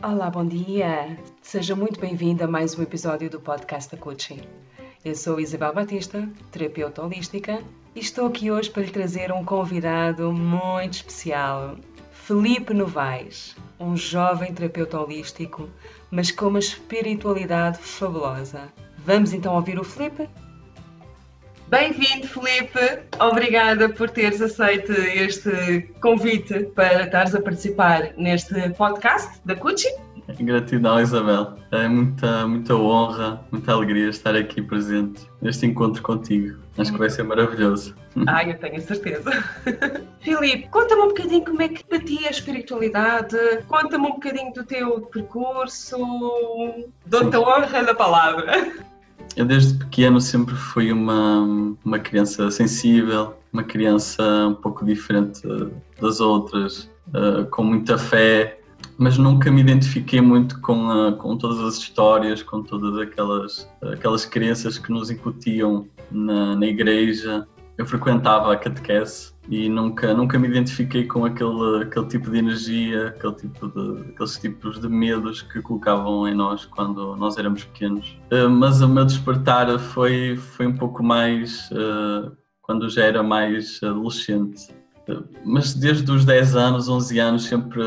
Olá, bom dia! Seja muito bem-vindo a mais um episódio do podcast da Coaching. Eu sou Isabel Batista, terapeuta holística, e estou aqui hoje para lhe trazer um convidado muito especial, Felipe Novaes, um jovem terapeuta holístico, mas com uma espiritualidade fabulosa. Vamos então ouvir o Felipe? Bem-vindo, Felipe. Obrigada por teres aceito este convite para estares a participar neste podcast da Cucci. Gratidão, Isabel. É muita, muita honra, muita alegria estar aqui presente neste encontro contigo. Acho que vai ser maravilhoso. Ah, eu tenho certeza. Filipe, conta-me um bocadinho como é que para ti a espiritualidade, conta-me um bocadinho do teu percurso, dou-te a honra da palavra. Eu desde pequeno sempre fui uma, uma criança sensível, uma criança um pouco diferente das outras, uh, com muita fé, mas nunca me identifiquei muito com, uh, com todas as histórias, com todas aquelas, aquelas crenças que nos incutiam na, na igreja. Eu frequentava a catequese e nunca, nunca me identifiquei com aquele, aquele tipo de energia, aquele tipo de, aqueles tipos de medos que colocavam em nós quando nós éramos pequenos. Uh, mas o meu despertar foi, foi um pouco mais uh, quando já era mais adolescente. Uh, mas desde os 10 anos, 11 anos, sempre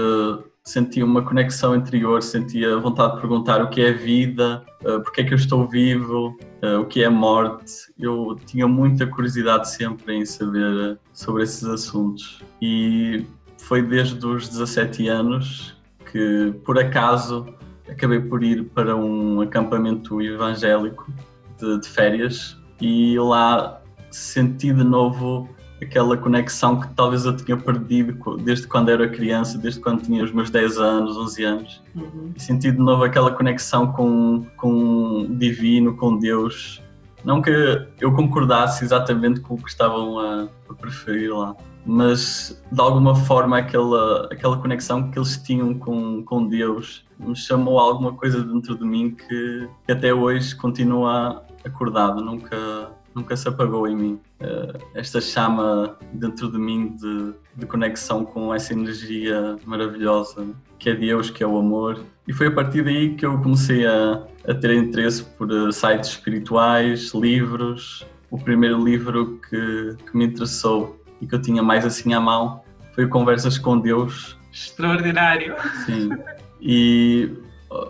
sentia uma conexão interior, sentia vontade de perguntar o que é vida, uh, porque é que eu estou vivo, uh, o que é morte. Eu tinha muita curiosidade sempre em saber sobre esses assuntos. E foi desde os 17 anos que, por acaso, acabei por ir para um acampamento evangélico de, de férias e lá senti de novo aquela conexão que talvez eu tinha perdido desde quando era criança, desde quando tinha os meus 10 anos, 11 anos. Uhum. Senti de novo aquela conexão com, com o divino, com Deus. Não que eu concordasse exatamente com o que estavam a, a preferir lá, mas de alguma forma aquela, aquela conexão que eles tinham com, com Deus me chamou a alguma coisa dentro de mim que, que até hoje continua acordado, nunca, nunca se apagou em mim. Uh, esta chama dentro de mim de, de, conexão com essa energia maravilhosa que é Deus, que é o amor. E foi a partir daí que eu comecei a, a ter interesse por uh, sites espirituais, livros. O primeiro livro que, que me interessou e que eu tinha mais assim à mão foi Conversas com Deus. Extraordinário! Sim. E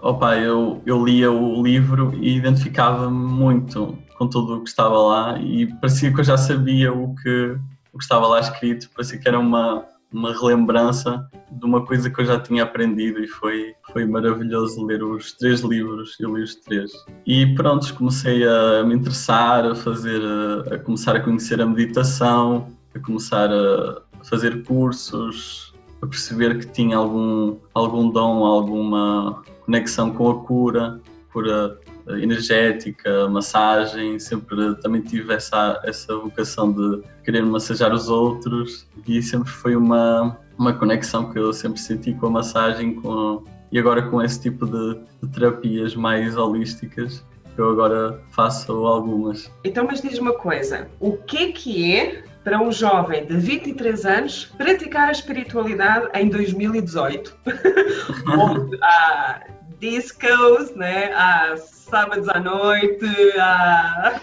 opa, eu, eu lia o livro e identificava-me muito com tudo o que estava lá e parecia que eu já sabia o que, o que estava lá escrito, parecia que era uma, uma relembrança de uma coisa que eu já tinha aprendido e foi, foi maravilhoso ler os três livros, eu li os três. E pronto, comecei a me interessar, a fazer, a, a começar a conhecer a meditação, a começar a fazer cursos, a perceber que tinha algum, algum dom, alguma conexão com a cura, cura energética, massagem, sempre também tive essa, essa vocação de querer massajar os outros e sempre foi uma, uma conexão que eu sempre senti com a massagem com, e agora com esse tipo de, de terapias mais holísticas eu agora faço algumas. Então, mas diz uma coisa, o que é que é para um jovem de 23 anos praticar a espiritualidade em 2018? Onde há discos, né? há sábados à noite, há,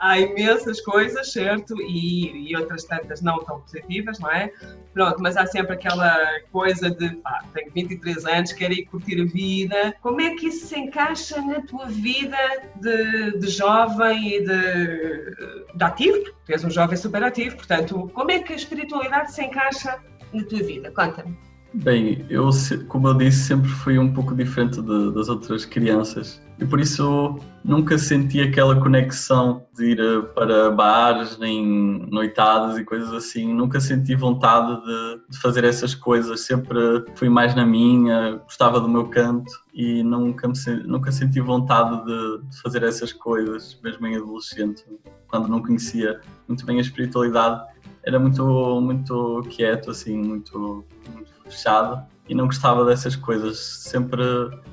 há imensas coisas, certo? E, e, outras tantas não tão positivas, não é? Pronto, mas há sempre aquela coisa de, pá, tenho 23 anos, quero ir curtir a vida. Como é que isso se encaixa na tua vida de, de jovem e de, de ativo? Tu és um jovem super ativo, portanto, como é que a espiritualidade se encaixa na tua vida? Conta-me. Bem, eu, como eu disse, sempre fui um pouco diferente de, das outras crianças e por isso nunca senti aquela conexão de ir eh, para bares, nem noitadas e coisas assim. Nunca senti vontade de, de fazer essas coisas. Sempre fui mais na minha, gostava do meu canto e nunca, me, nunca senti vontade de, de fazer essas coisas, mesmo em adolescente, quando não conhecia muito bem a espiritualidade. Era muito, muito quieto, assim, muito, muito fechado e não gostava dessas coisas. Sempre,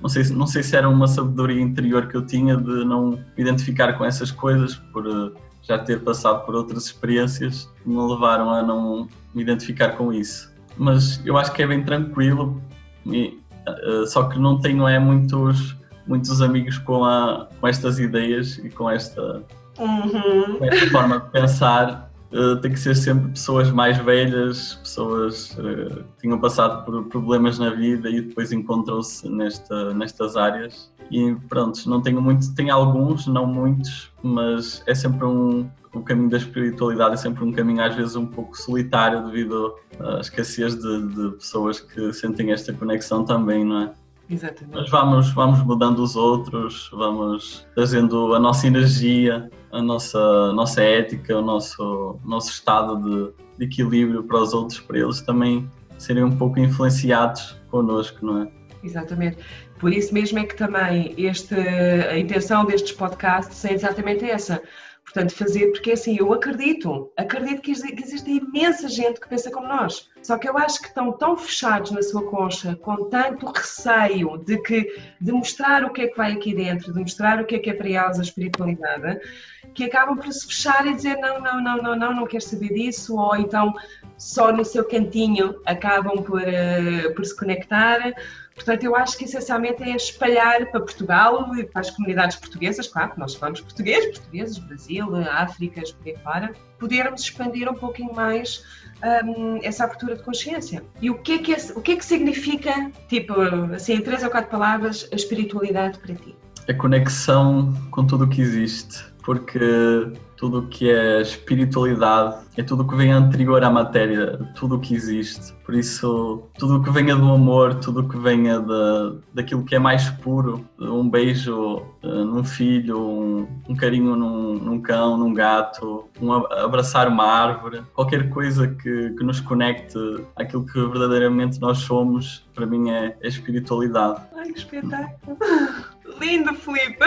não sei, não sei se era uma sabedoria interior que eu tinha de não me identificar com essas coisas, por eh, já ter passado por outras experiências que me levaram a não me identificar com isso. Mas eu acho que é bem tranquilo e uh, só que não tenho é muitos, muitos amigos com, a, com estas ideias e com esta, uhum. com esta forma de pensar. Uh, tem que ser sempre pessoas mais velhas, pessoas uh, que tinham passado por problemas na vida e depois encontram-se nesta, nestas áreas. E pronto, não tenho muito, tenho alguns, não muitos, mas é sempre um, o caminho da espiritualidade é sempre um caminho às vezes um pouco solitário devido à escassez de, de pessoas que sentem esta conexão também, não é? Exatamente. Mas vamos, vamos mudando os outros, vamos trazendo a nossa energia, a nossa, a nossa ética, o nosso, nosso estado de, de equilíbrio para os outros, para eles também serem um pouco influenciados connosco, não é? Exatamente. Por isso mesmo é que também este, a intenção destes podcasts é exatamente essa Portanto, fazer, porque assim, eu acredito, acredito que existe imensa gente que pensa como nós. Só que eu acho que estão tão fechados na sua concha, com tanto receio de que de mostrar o que é que vai aqui dentro, de mostrar o que é que é para elas a espiritualidade, que acabam por se fechar e dizer não, não, não, não, não, não quero saber disso, ou então só no seu cantinho acabam por, uh, por se conectar Portanto, eu acho que essencialmente é espalhar para Portugal e para as comunidades portuguesas, claro que nós falamos português, portugueses, Brasil, África, por aí fora, podermos expandir um pouquinho mais um, essa abertura de consciência. E o que, é que é, o que é que significa, tipo, assim, em três ou quatro palavras, a espiritualidade para ti? A conexão com tudo o que existe, porque tudo o que é espiritualidade, é tudo o que vem anterior à matéria, tudo o que existe. Por isso, tudo o que venha do amor, tudo o que venha de, daquilo que é mais puro, um beijo uh, num filho, um, um carinho num, num, cão, num gato, um abraçar uma árvore, qualquer coisa que, que nos conecte àquilo que verdadeiramente nós somos, para mim é, é espiritualidade. Ai, que espetáculo! Lindo, Felipe!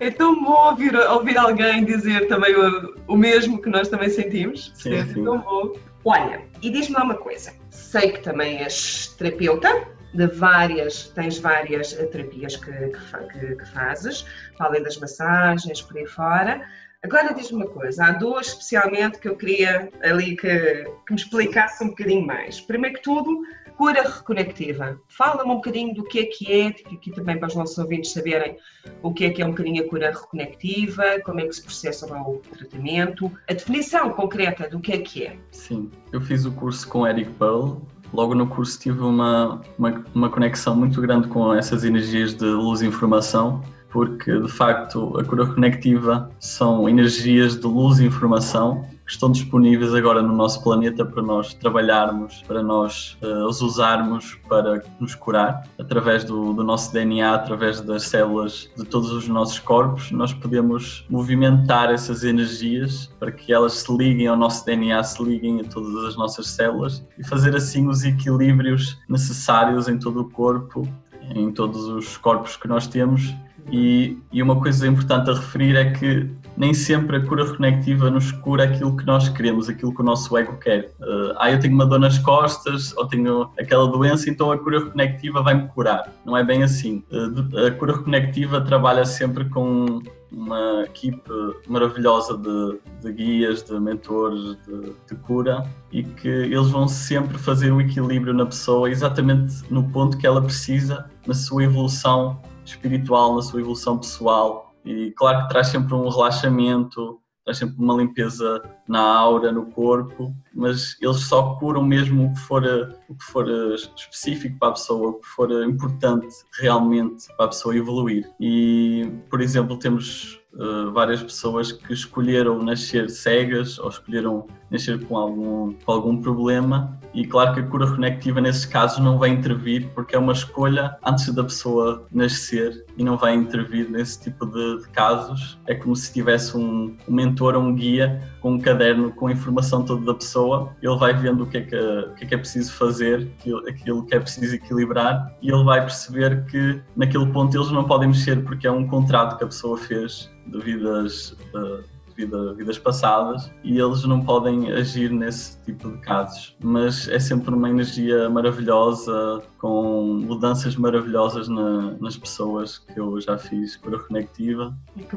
É tão bom ouvir, ouvir alguém dizer também o, o mesmo que nós também sentimos. Sim, é sim. tão bom. Olha, e diz-me lá uma coisa. Sei que também és terapeuta de várias, tens várias eh, terapias que, que, que fazes, além das massagens, por aí fora. Agora diz-me uma coisa, há duas especialmente que eu queria ali que, que me explicasse um bocadinho mais. Primeiro que tudo, cura reconectiva. Fala-me um bocadinho do que é que é, aqui também para os nossos ouvintes saberem o que é que é um bocadinho a cura reconectiva, como é que se processa o tratamento, a definição concreta do que é que é. Sim, eu fiz o curso com Eric Pearl. Logo no curso tive uma, uma, uma conexão muito grande com essas energias de luz e informação porque de facto a cura conectiva são energias de luz e informação que estão disponíveis agora no nosso planeta para nós trabalharmos, para nós uh, os usarmos para nos curar através do, do, nosso DNA, através das células de todos os nossos corpos. Nós podemos movimentar essas energias para que elas se liguem ao nosso DNA, se liguem a todas as nossas células e fazer assim os equilíbrios necessários em todo o corpo, em todos os corpos que nós temos e, e, uma coisa importante a referir é que nem sempre a cura reconectiva nos cura aquilo que nós queremos, aquilo que o nosso ego quer. Uh, ah, eu tenho uma dor nas costas ou tenho aquela doença, então a cura reconectiva vai me curar. Não é bem assim. Uh, a cura reconectiva trabalha sempre com uma equipe maravilhosa de, de guias, de mentores, de, de, cura e que eles vão sempre fazer o equilíbrio na pessoa exatamente no ponto que ela precisa na sua evolução espiritual, na sua evolução pessoal. E claro que traz sempre um relaxamento, traz sempre uma limpeza na aura, no corpo, mas eles só curam mesmo o que for, o que for específico para a pessoa, o que for importante realmente para a pessoa evoluir. E, por exemplo, temos uh, várias pessoas que escolheram nascer cegas ou escolheram nascer com algum, com algum problema e claro que a cura conectiva nesses casos não vai intervir porque é uma escolha antes da pessoa nascer e não vai intervir nesse tipo de, de casos. É como se tivesse um, um mentor ou um guia com um caderno com a informação toda da pessoa, ele vai vendo o que é que, o que, é, que é preciso fazer, aquilo, aquilo que é preciso equilibrar e ele vai perceber que naquele ponto eles não podem mexer porque é um contrato que a pessoa fez de vidas, de vida, vidas passadas e eles não podem agir nesse tipo de casos. Mas é sempre uma energia maravilhosa, com mudanças maravilhosas na, nas pessoas que eu já fiz cura conectiva.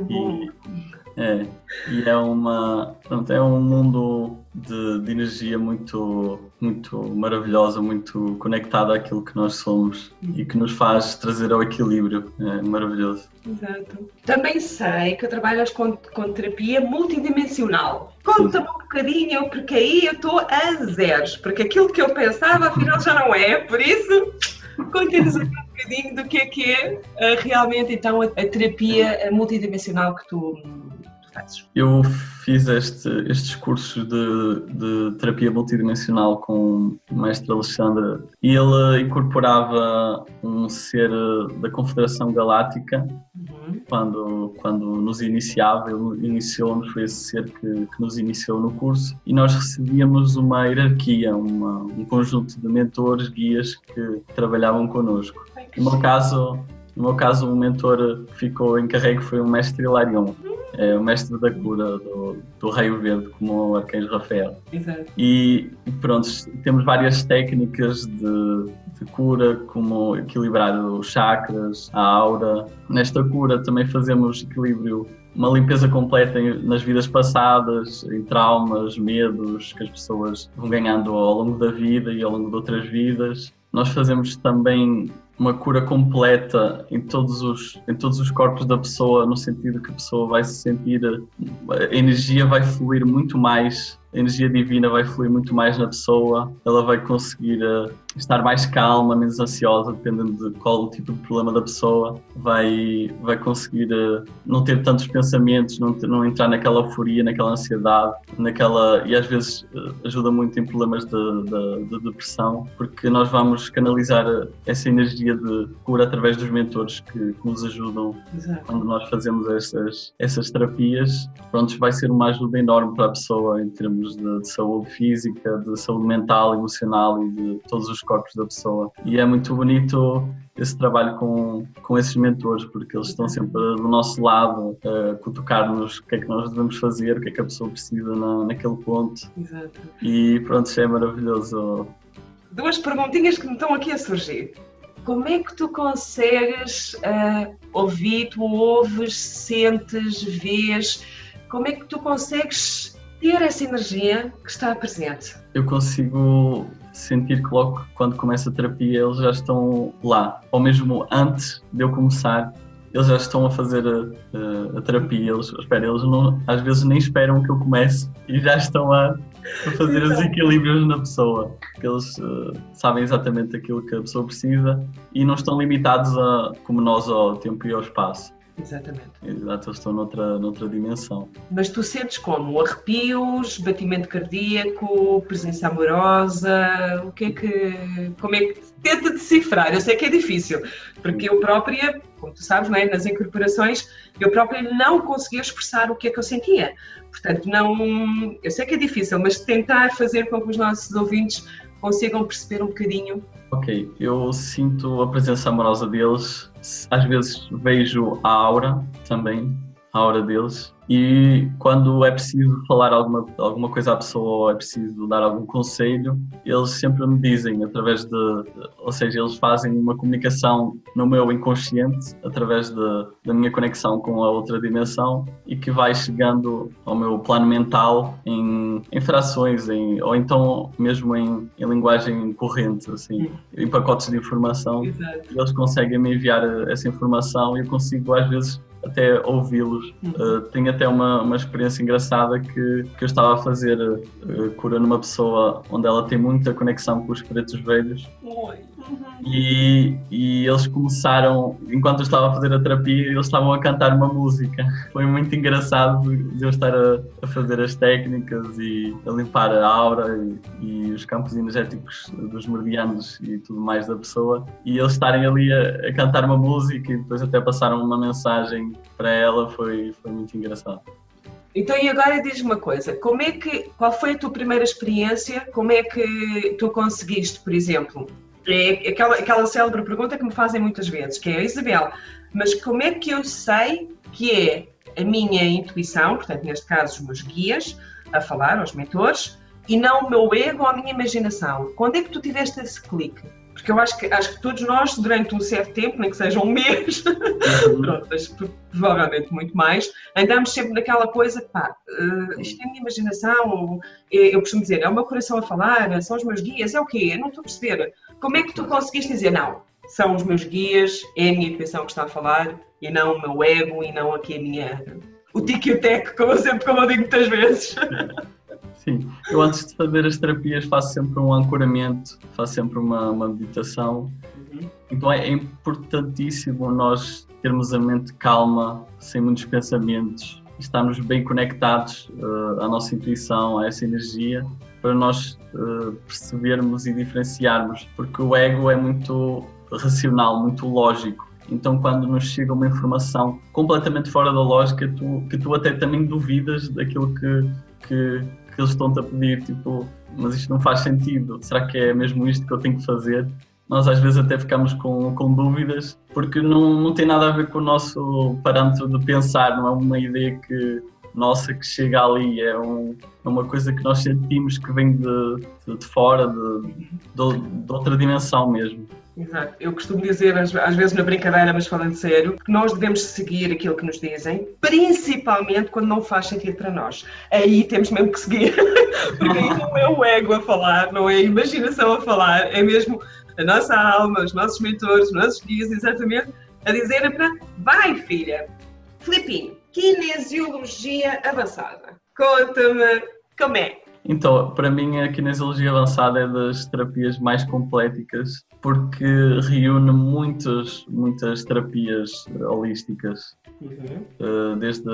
E, é, e é uma pronto, é um mundo de, de energia muito muito maravilhosa, muito conectada àquilo que nós somos e que nos faz trazer ao equilíbrio. É maravilhoso. Exato. Também sei que trabalhas com, com terapia multidimensional. Conta-me um bocadinho, porque aí eu estou a zeros, porque aquilo que eu pensava afinal já não é, por isso conta-nos um bocadinho do que é que é uh, realmente então a terapia multidimensional que tu, Eu fiz este, estes cursos de, de, terapia multidimensional com o mestre Alexandre e ele incorporava um ser da Confederação Galáctica uhum. quando, quando nos iniciava, ele iniciou-nos, foi esse ser que, que, nos iniciou no curso e nós recebíamos uma hierarquia, uma, um conjunto de mentores, guias que trabalhavam connosco. No meu caso, no meu caso, o mentor que ficou encarregue foi o mestre Hilarion. É o mestre da cura do, do Raio Verde, como o Arcanjo Rafael. Exato. E pronto, temos várias técnicas de, de cura, como equilibrar os chakras, a aura. Nesta cura também fazemos equilíbrio uma limpeza completa nas vidas passadas, em traumas, medos que as pessoas vão ganhando ao longo da vida e ao longo de outras vidas. Nós fazemos também uma cura completa em todos os em todos os corpos da pessoa no sentido que a pessoa vai se sentir a energia vai fluir muito mais a energia divina vai fluir muito mais na pessoa ela vai conseguir uh, estar mais calma, menos ansiosa, dependendo de qual o tipo de problema da pessoa, vai, vai conseguir uh, não ter tantos pensamentos, não, ter, não entrar naquela euforia, naquela ansiedade, naquela e às vezes uh, ajuda muito em problemas de, de, de, depressão, porque nós vamos canalizar essa energia de cura através dos mentores que, que nos ajudam Exato. quando nós fazemos essas, essas terapias. Pronto, vai ser uma ajuda enorme para a pessoa em termos de, de saúde física, de saúde mental, emocional e de todos os corpos da pessoa. E é muito bonito esse trabalho com, com esses mentores, porque eles estão sempre do nosso lado a cutucar-nos o que é que nós devemos fazer, o que é que a pessoa precisa na, naquele ponto. Exato. E pronto, isso é maravilhoso. Duas perguntinhas que me estão aqui a surgir. Como é que tu consegues uh, ouvir, tu ouves, sentes, vês, como é que tu consegues ter essa energia que está presente? Eu consigo sentir que logo quando começa a terapia eles já estão lá, ou mesmo antes de eu começar, eles já estão a fazer a, a, a terapia. Eles, espera, eles não, às vezes nem esperam que eu comece e já estão a, a fazer os equilíbrios na pessoa. Porque eles uh, sabem exatamente aquilo que a pessoa precisa e não estão limitados a, como nós ao tempo e ao espaço. Exatamente. Exato, eles estão noutra, noutra dimensão. Mas tu sentes como? Arrepios, batimento cardíaco, presença amorosa? O que é que. Como é que tenta decifrar? Eu sei que é difícil, porque eu própria, como tu sabes, não é? nas incorporações, eu própria não conseguia expressar o que é que eu sentia. Portanto, não. Eu sei que é difícil, mas tentar fazer com que os nossos ouvintes consigam perceber um bocadinho. Ok, eu sinto a presença amorosa deles, às vezes vejo a aura também, a aura deles, e quando é preciso falar alguma, alguma coisa à pessoa ou é preciso dar algum conselho, eles sempre me dizem através de, ou seja, eles fazem uma comunicação no meu inconsciente através de, da minha conexão com a outra dimensão e que vai chegando ao meu plano mental em, em frações em, ou então mesmo em, em linguagem corrente, assim, em pacotes de informação. Exato. Eles conseguem me enviar essa informação e eu consigo às vezes até ouvi-los. Uh, tenho até uma, uma experiência engraçada que, que eu estava a fazer uh, cura numa pessoa onde ela tem muita conexão com os pretos velhos. Oi. E, e eles começaram, enquanto eu estava a fazer a terapia, eles estavam a cantar uma música. Foi muito engraçado eu estar a, a fazer as técnicas e a limpar a aura e, e, os campos energéticos dos meridianos e tudo mais da pessoa. E eles estarem ali a, a cantar uma música e depois até passaram uma mensagem para ela. Foi, foi muito engraçado. Então, e agora diz-me uma coisa, como é que, qual foi a tua primeira experiência? Como é que tu conseguiste, por exemplo, é aquela, aquela célebre pergunta que me fazem muitas vezes, que é, Isabel, mas como é que eu sei que é a minha intuição, portanto, neste caso, os meus guias, a falar, aos mentores, e não o meu ego ou a minha imaginação? Quando é que tu tiveste esse clique? Porque eu acho que, acho que todos nós, durante um certo tempo, nem que seja um mês, uhum. pronto, mas provavelmente muito mais, andamos sempre naquela coisa, pá, uh, isto é a minha imaginação, eu costumo dizer, é o meu coração a falar, são os meus guias, é o quê? Eu não estou a perceber. Como é que tu conseguiste dizer, não, são os meus guias, é a minha intuição que está a falar, e não o meu ego, e não aqui a minha... o tique e o tec, como eu sempre, como eu digo muitas vezes. Sim, eu antes de fazer as terapias faço sempre um ancoramento, faço sempre uma, uma meditação. Uhum. Então é, importantíssimo nós termos a mente calma, sem muitos pensamentos, estarmos bem conectados uh, à nossa intuição, a essa energia, para nós uh, percebermos e diferenciarmos, porque o ego é muito racional, muito lógico. Então, quando nos chega uma informação completamente fora da lógica, tu, que tu até também duvidas daquilo que, que, que eles estão-te a pedir, tipo, mas isto não faz sentido, será que é mesmo isto que eu tenho que fazer? Nós às vezes até ficamos com, com dúvidas, porque não, não tem nada a ver com o nosso parâmetro de pensar, não é uma ideia que nossa que chega ali, é, um, é uma coisa que nós sentimos que vem de, de, de fora, de, de, de outra dimensão mesmo. Exato. Eu costumo dizer, às, vezes na brincadeira, mas falando sério, que nós devemos seguir aquilo que nos dizem, principalmente quando não faz sentido para nós. Aí temos mesmo que seguir, porque aí não é o ego a falar, não é a imaginação a falar, é mesmo a nossa alma, os nossos mentores, os nossos guias, exatamente, a dizer para vai filha, flipping, kinesiologia avançada. Conta-me como é. Então, para mim, a kinesiologia avançada é das terapias mais compléticas porque reúne muitas, muitas terapias holísticas, uhum. Eh, desde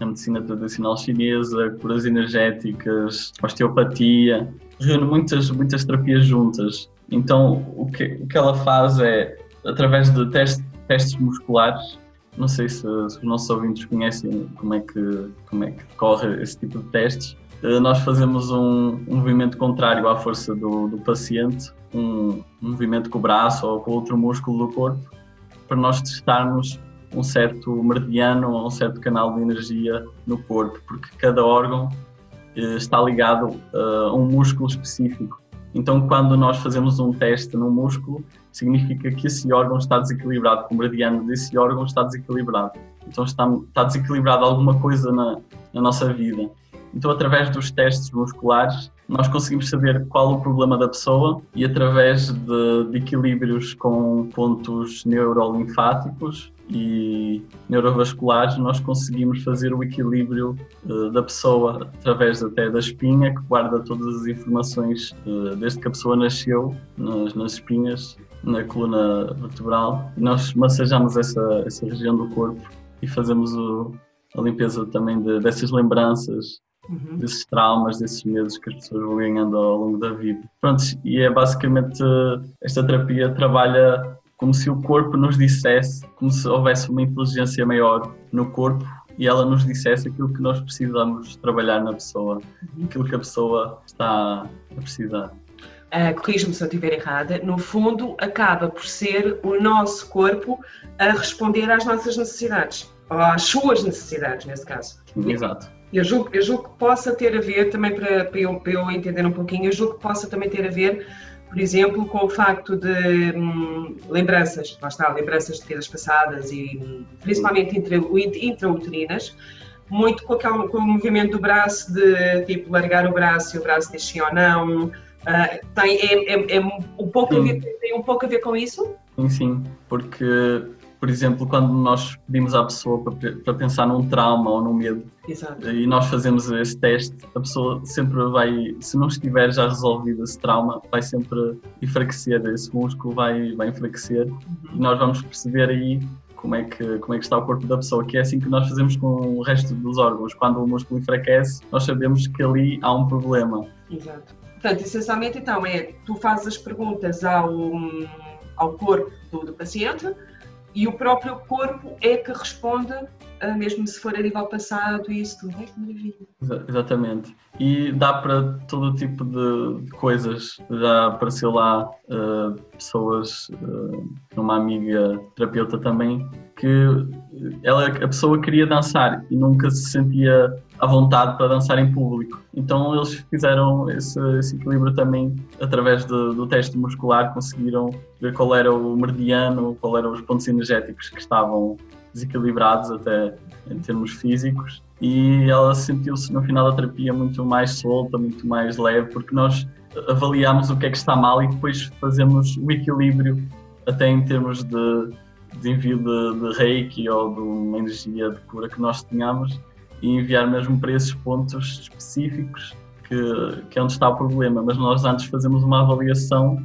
a medicina tradicional chinesa, curas energéticas, osteopatia, reúne muitas, muitas terapias juntas. Então, o que, o que ela faz é, através de teste, testes musculares, não sei se, se, os nossos ouvintes conhecem como é que, como é que corre esse tipo de testes, eh, nós fazemos um, um movimento contrário à força do, do paciente, um, um, movimento com o braço ou com outro músculo do corpo, para nós testarmos um certo meridiano ou um certo canal de energia no corpo, porque cada órgão eh, está ligado uh, a um músculo específico. Então, quando nós fazemos um teste no músculo, significa que esse órgão está desequilibrado, que o meridiano desse órgão está desequilibrado. Então, está, está desequilibrado alguma coisa na, na nossa vida. Então, através dos testes musculares, nós conseguimos saber qual o problema da pessoa e através de, de equilíbrios com pontos neurolinfáticos e neurovasculares, nós conseguimos fazer o equilíbrio uh, da pessoa através até da espinha, que guarda todas as informações uh, desde que a pessoa nasceu, nas, nas espinhas, na coluna vertebral. E nós massajamos essa, essa região do corpo e fazemos o, a limpeza também de, dessas lembranças uhum. desses traumas, desses medos que as pessoas vão ganhando ao longo da vida. Pronto, e é basicamente esta terapia trabalha como se o corpo nos dissesse, como se houvesse uma inteligência maior no corpo e ela nos dissesse aquilo que nós precisamos trabalhar na pessoa, uhum. aquilo que a pessoa está a precisar. Uh, Corrijo-me se eu estiver errada, no fundo acaba por ser o nosso corpo a responder às nossas necessidades, ou às suas necessidades, nesse caso. Exato. Eu julgo, eu julgo que possa ter a ver, também para, para, eu, para eu entender um pouquinho, eu julgo que possa também ter a ver, por exemplo, com o facto de hum, lembranças, lá está, lembranças de vidas passadas e hum, principalmente intrauterinas, muito com, aquele, com o movimento do braço, de tipo largar o braço e o braço diz sim ou não. Uh, tem, é, é, é um pouco ver, tem um pouco a ver com isso? Sim, sim, porque por exemplo, quando nós pedimos à pessoa para, para pensar num trauma ou num medo Exato. e nós fazemos esse teste, a pessoa sempre vai, se não estiver já resolvido esse trauma, vai sempre enfraquecer, esse músculo vai, vai enfraquecer uhum. e nós vamos perceber aí como é, que, como é que está o corpo da pessoa, que é assim que nós fazemos com o resto dos órgãos. Quando o músculo enfraquece, nós sabemos que ali há um problema. Exato. Portanto, essencialmente, então, é tu fazes as perguntas ao, ao corpo do, do paciente, e o próprio corpo é que responde, mesmo se for a nível passado e isso tudo. É que maravilha. Exatamente. E dá para todo tipo de coisas. Já apareceu lá uh, pessoas, uh, uma amiga terapeuta também, que ela, a pessoa queria dançar e nunca se sentia à vontade para dançar em público. Então eles fizeram esse, esse equilíbrio também através de, do teste muscular, conseguiram ver qual era o meridiano, qual eram os pontos energéticos que estavam desequilibrados até em termos físicos e ela sentiu-se no final da terapia muito mais solta, muito mais leve, porque nós avaliamos o que é que está mal e depois fazemos o equilíbrio até em termos de, de envio de, de reiki ou de uma energia de cura que nós tenhamos e enviar mesmo para esses pontos específicos que, que é onde está o problema. Mas nós antes fazemos uma avaliação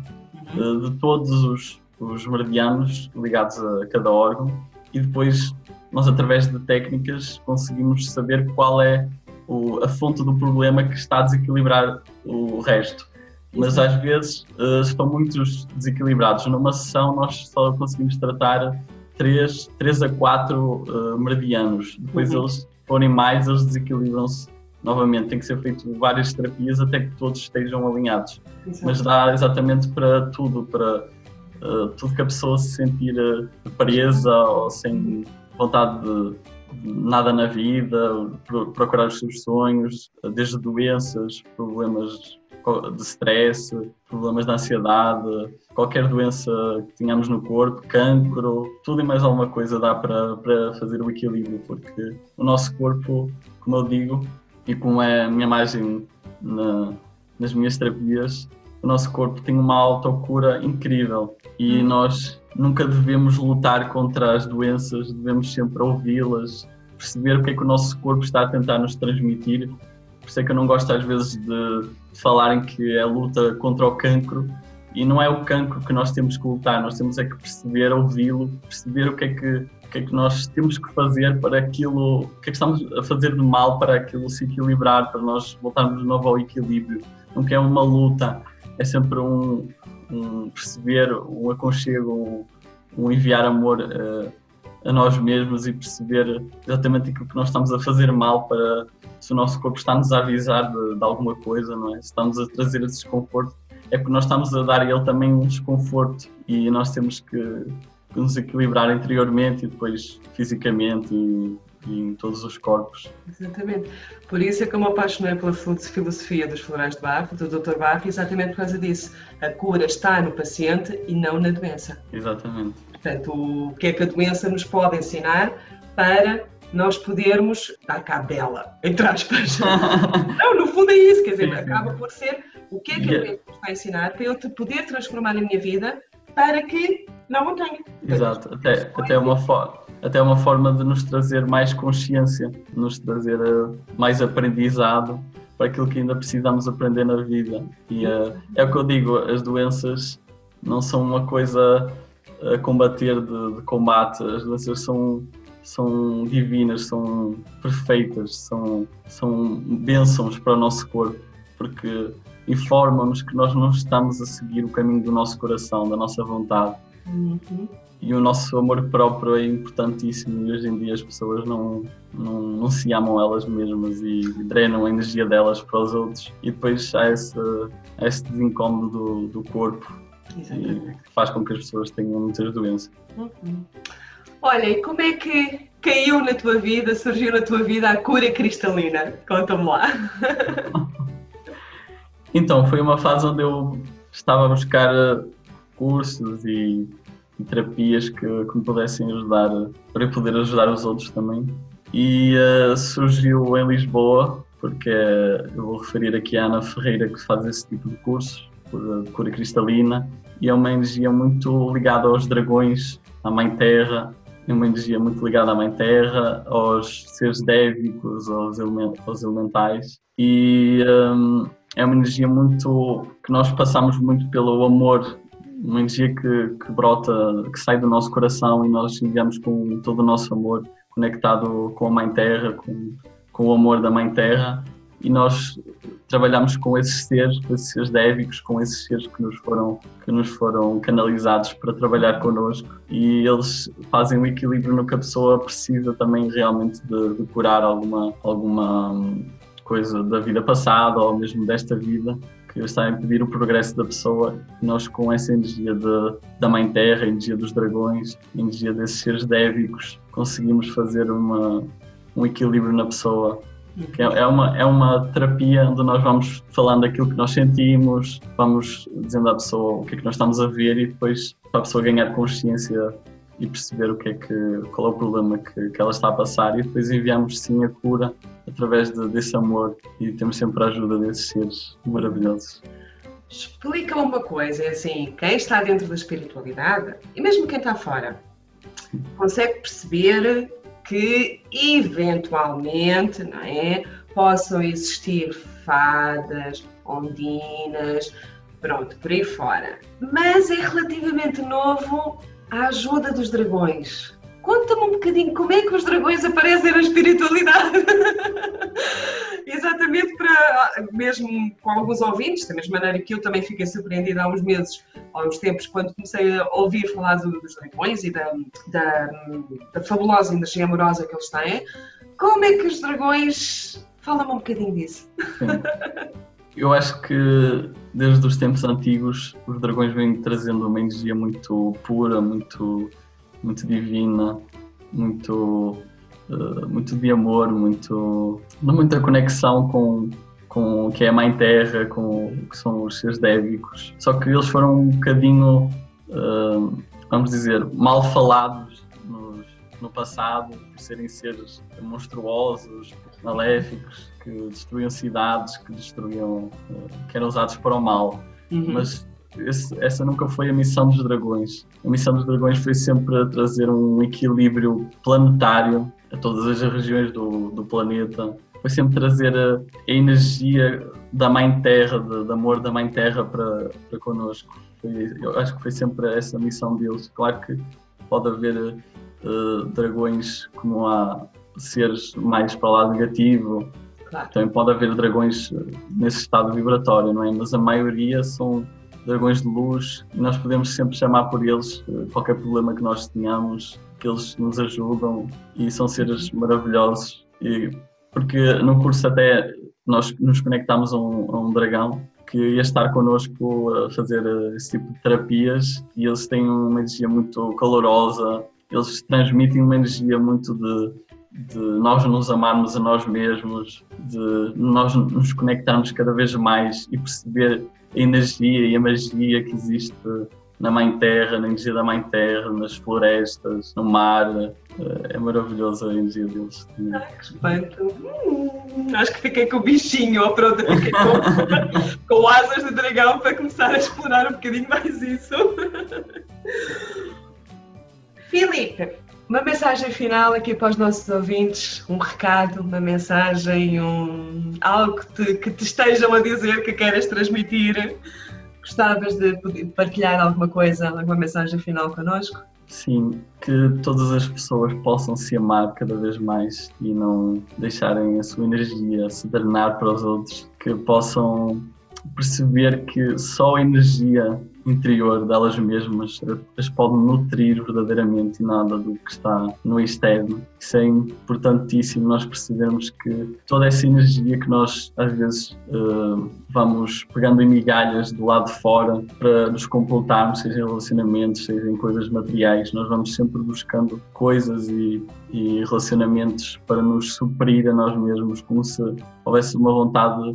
de, uhum. de todos os, os meridianos ligados a cada órgão e depois nós através de técnicas conseguimos saber qual é o, a fonte do problema que está a desequilibrar o resto. Mas às vezes uh, estão muitos desequilibrados. Numa sessão nós só conseguimos tratar 3, 3 a 4 uh, eh, meridianos. Depois uhum. eles forem mais, eles desequilibram-se novamente. Tem que ser feito várias terapias até que todos estejam alinhados. Exato. Mas dá exatamente para tudo, para uh, tudo que a pessoa se sentir presa ou sem vontade de nada na vida, procurar os seus sonhos, desde doenças, problemas de stress, problemas de ansiedade, qualquer doença que tenhamos no corpo, cancro, tudo e mais alguma coisa dá para, para fazer o equilíbrio, porque o nosso corpo, como eu digo, e como é a minha imagem na, nas minhas terapias, o nosso corpo tem uma autocura incrível e hum. nós nunca devemos lutar contra as doenças, devemos sempre ouvi-las, perceber o que é que o nosso corpo está a tentar nos transmitir. Por isso é que eu não gosto às vezes de falarem que é luta contra o cancro e não é o cancro que nós temos que lutar, nós temos é que perceber, ouvi-lo, perceber o que é que o que é que nós temos que fazer para aquilo, o que é que estamos a fazer de mal para aquilo se equilibrar, para nós voltarmos de novo ao equilíbrio. Nunca é uma luta, é sempre um, um perceber, um aconchego, um, enviar amor uh, a nós mesmos e perceber exatamente aquilo que nós estamos a fazer mal para se o nosso corpo está-nos a avisar de, de, alguma coisa, não é? Se estamos a trazer esse desconforto, é porque nós estamos a dar a ele também um desconforto e nós temos que, que nos equilibrar interiormente e depois fisicamente e, e em todos os corpos. Exatamente. Por isso é que eu me apaixonei pela filosofia dos florais de Bach, do Dr. Bach, exatamente por causa disso. A cura está no paciente e não na doença. Exatamente. Portanto, o que é que a doença nos pode ensinar para nós podermos dar cabo dela, entre aspas. não, no fundo é isso, quer dizer, acaba por ser o que é que a doença nos a ensinar para eu te poder transformar na minha vida para que não o tenha. Exato, até, até uma forma até uma forma de nos trazer mais consciência, nos trazer uh, mais aprendizado para aquilo que ainda precisamos aprender na vida. E uh, é o que eu digo, as doenças não são uma coisa a combater de, de combate, as doenças são são divinas, são perfeitas, são, são bênçãos para o nosso corpo, porque informam-nos que nós não estamos a seguir o caminho do nosso coração, da nossa vontade. Uhum e o nosso amor próprio é importantíssimo e hoje em dia as pessoas não, não, não se amam elas mesmas e drenam a energia delas para os outros e depois há esse, esse desincômodo do, do corpo Exatamente. e faz com que as pessoas tenham muitas doenças. Uhum. Olha, e como é que caiu na tua vida, surgiu na tua vida a cura cristalina? Conta-me lá. então, foi uma fase onde eu estava a buscar cursos e e terapias que, que me pudessem ajudar para eu poder ajudar os outros também. E uh, surgiu em Lisboa, porque uh, eu vou referir aqui a Ana Ferreira que faz esse tipo de cursos, por cura cristalina, e é uma energia muito ligada aos dragões, à Mãe Terra, é uma energia muito ligada à Mãe Terra, aos seres dévicos, aos, element aos elementais, e um, eh, é uma energia muito que nós passamos muito pelo amor uma energia que, que brota, que sai do nosso coração e nós enviamos com todo o nosso amor, conectado com a Mãe Terra, com, com o amor da Mãe Terra, e nós trabalhamos com esses seres, com esses seres dévicos, com esses seres que nos foram que nos foram canalizados para trabalhar connosco. E eles fazem o equilíbrio no que a pessoa precisa também realmente de, de curar alguma alguma coisa da vida passada ou mesmo desta vida que que está a impedir o progresso da pessoa. Nós, com essa energia de, da Mãe Terra, energia dos dragões, energia desses seres dévicos, conseguimos fazer uma, um equilíbrio na pessoa. É, é, uma, é uma terapia onde nós vamos falando aquilo que nós sentimos, vamos dizendo à pessoa o que é que nós estamos a ver e depois para a pessoa ganhar consciência e perceber o que é que, qual é o problema que, que ela está a passar e depois enviamos sim a cura através de, desse amor e temos sempre a ajuda desses seres maravilhosos. Explica uma coisa, é assim, quem está dentro da espiritualidade e mesmo quem está fora consegue perceber que eventualmente, não é, possam existir fadas, ondinas, pronto, por aí fora. Mas é relativamente novo a ajuda dos dragões. Conta-me um bocadinho como é que os dragões aparecem na espiritualidade. Exatamente para, mesmo com alguns ouvintes, da mesma maneira que eu também fiquei surpreendida há uns meses, há uns tempos, quando comecei a ouvir falar dos dragões e da, da, da fabulosa energia amorosa que eles têm. Como é que os dragões. Fala-me um bocadinho disso. Eu acho que desde os tempos antigos os dragões vêm trazendo uma energia muito pura, muito, muito divina, muito, uh, muito de amor, muito, muita conexão com, com o que é a Mãe Terra, com o que são os seres dévicos. Só que eles foram um bocadinho, uh, vamos dizer, mal falados nos, no passado, por serem seres monstruosos, maléficos, que destruíam cidades, que destruíam, uh, que eram usados para o mal. Uhum. Mas esse, essa nunca foi a missão dos dragões. A missão dos dragões foi sempre trazer um equilíbrio planetário a todas as regiões do, do planeta. Foi sempre trazer a, a energia da Mãe Terra, de, de, amor da Mãe Terra para, para connosco. Foi, eu acho que foi sempre essa a missão deles. Claro que pode haver uh, dragões como há seres mais para o lado negativo. Claro. Também pode haver dragões nesse estado vibratório, não é? Mas a maioria são dragões de luz e nós podemos sempre chamar por eles eh, qualquer problema que nós tenhamos, que eles nos ajudam e são seres maravilhosos. E, porque no curso até nós nos conectamos a um, a um dragão que ia estar connosco a fazer eh, esse tipo de terapias e eles têm uma energia muito calorosa, eles transmitem uma energia muito de, de nós nos amarmos a nós mesmos, de nós nos conectarmos cada vez mais e perceber a energia e a magia que existe na Mãe Terra, na energia da Mãe Terra, nas florestas, no mar. Eh, é maravilhoso a energia deles. Ai, que espanto! Hum, acho que fiquei com o bichinho, ou pronto, fiquei com, com asas de dragão para começar a explorar um bocadinho mais isso. Filipe, uma mensagem final aqui para os nossos ouvintes, um recado, uma mensagem, um, algo que te, que te estejam a dizer que queres transmitir. Gostavas de partilhar alguma coisa, alguma mensagem final connosco? Sim, que todas as pessoas possam se amar cada vez mais e não deixarem a sua energia se drenar para os outros, que possam perceber que só a energia interior delas mesmas as podem nutrir verdadeiramente e nada do que está no externo. Isso é importantíssimo nós percebermos que toda essa energia que nós às vezes uh, vamos pegando em migalhas do lado de fora para nos completarmos, seja em relacionamentos, seja em coisas materiais, nós vamos sempre buscando coisas e, e relacionamentos para nos suprir a nós mesmos, como se houvesse uma vontade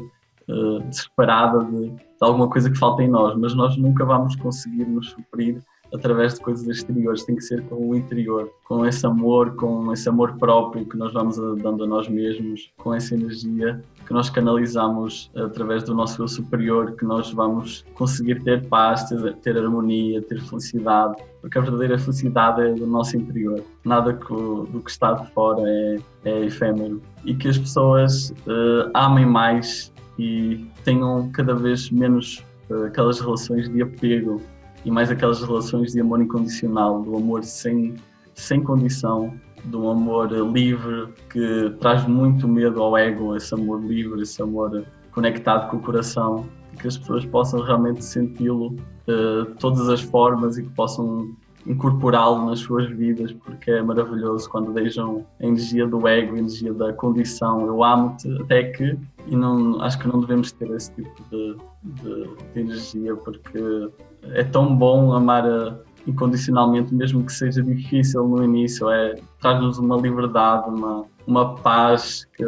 uh, desesperada de, de, alguma coisa que falta em nós, mas nós nunca vamos conseguir nos suprir através de coisas exteriores, tem que ser com o interior, com esse amor, com esse amor próprio que nós vamos dando a nós mesmos, com essa energia que nós canalizamos através do nosso eu superior, que nós vamos conseguir ter paz, ter, ter harmonia, ter felicidade, porque a verdadeira felicidade é do nosso interior. Nada que, do que está de fora é, é efêmero. E que as pessoas uh, amem mais e tenham cada vez menos uh, aquelas relações de apego e mais aquelas relações de amor incondicional, do amor sem, sem condição, do amor livre que traz muito medo ao ego, esse amor livre, esse amor conectado com o coração, que as pessoas possam realmente senti-lo uh, todas as formas e que possam incorporá-lo nas suas vidas, porque é maravilhoso quando deixam a energia do ego, a energia da condição. Eu amo-te, até que e não, acho que não devemos ter esse tipo de, de, de energia porque é tão bom amar a, incondicionalmente, mesmo que seja difícil no início, é traz-nos uma liberdade, uma, uma paz que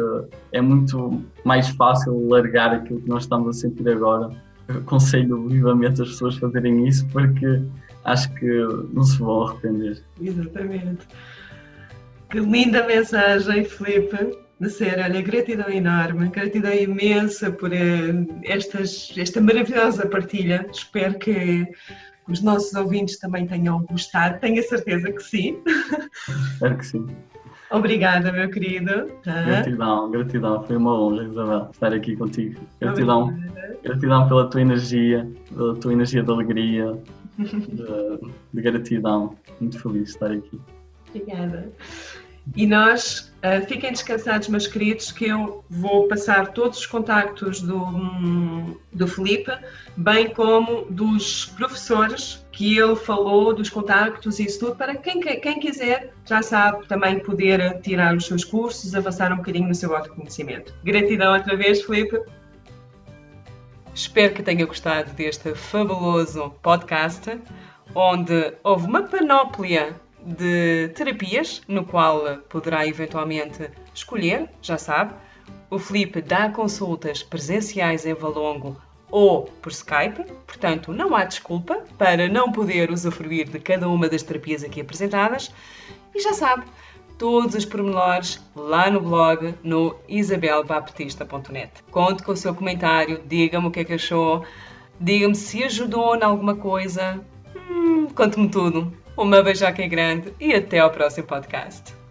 é muito mais fácil largar aquilo que nós estamos a sentir agora. Eu aconselho vivamente as pessoas a fazerem isso porque acho que não se vão arrepender. Exatamente. Que linda mensagem, Felipe. De ser, olha, gratidão enorme, gratidão imensa por uh, estas, esta maravilhosa partilha. Espero que os nossos ouvintes também tenham gostado. Tenho a certeza que sim. Espero que sim. Obrigada, meu querido. Tá? Gratidão, gratidão. Foi uma honra, Isabel, estar aqui contigo. Gratidão, Obrigada. gratidão pela tua energia, pela tua energia de alegria, de, de gratidão. Muito feliz de estar aqui. Obrigada. E nós, uh, fiquem descansados, meus queridos, que eu vou passar todos os contactos do, do Felipe, bem como dos professores que ele falou, dos contactos e isso tudo, para quem, quem quiser, já sabe, também poder tirar os seus cursos, avançar um bocadinho no seu autoconhecimento. Gratidão outra vez, Felipe. Espero que tenha gostado deste fabuloso podcast, onde houve uma panóplia de terapias, no qual poderá eventualmente escolher, já sabe. O Felipe dá consultas presenciais em Valongo ou por Skype, portanto não há desculpa para não poder usufruir de cada uma das terapias aqui apresentadas. E já sabe, todos os pormenores lá no blog no isabelbaptista.net. Conte com o seu comentário, diga-me o que é que achou, diga-me se ajudou em alguma coisa. Hum, Conte-me tudo. Uma beijoca grande e até ao próximo podcast.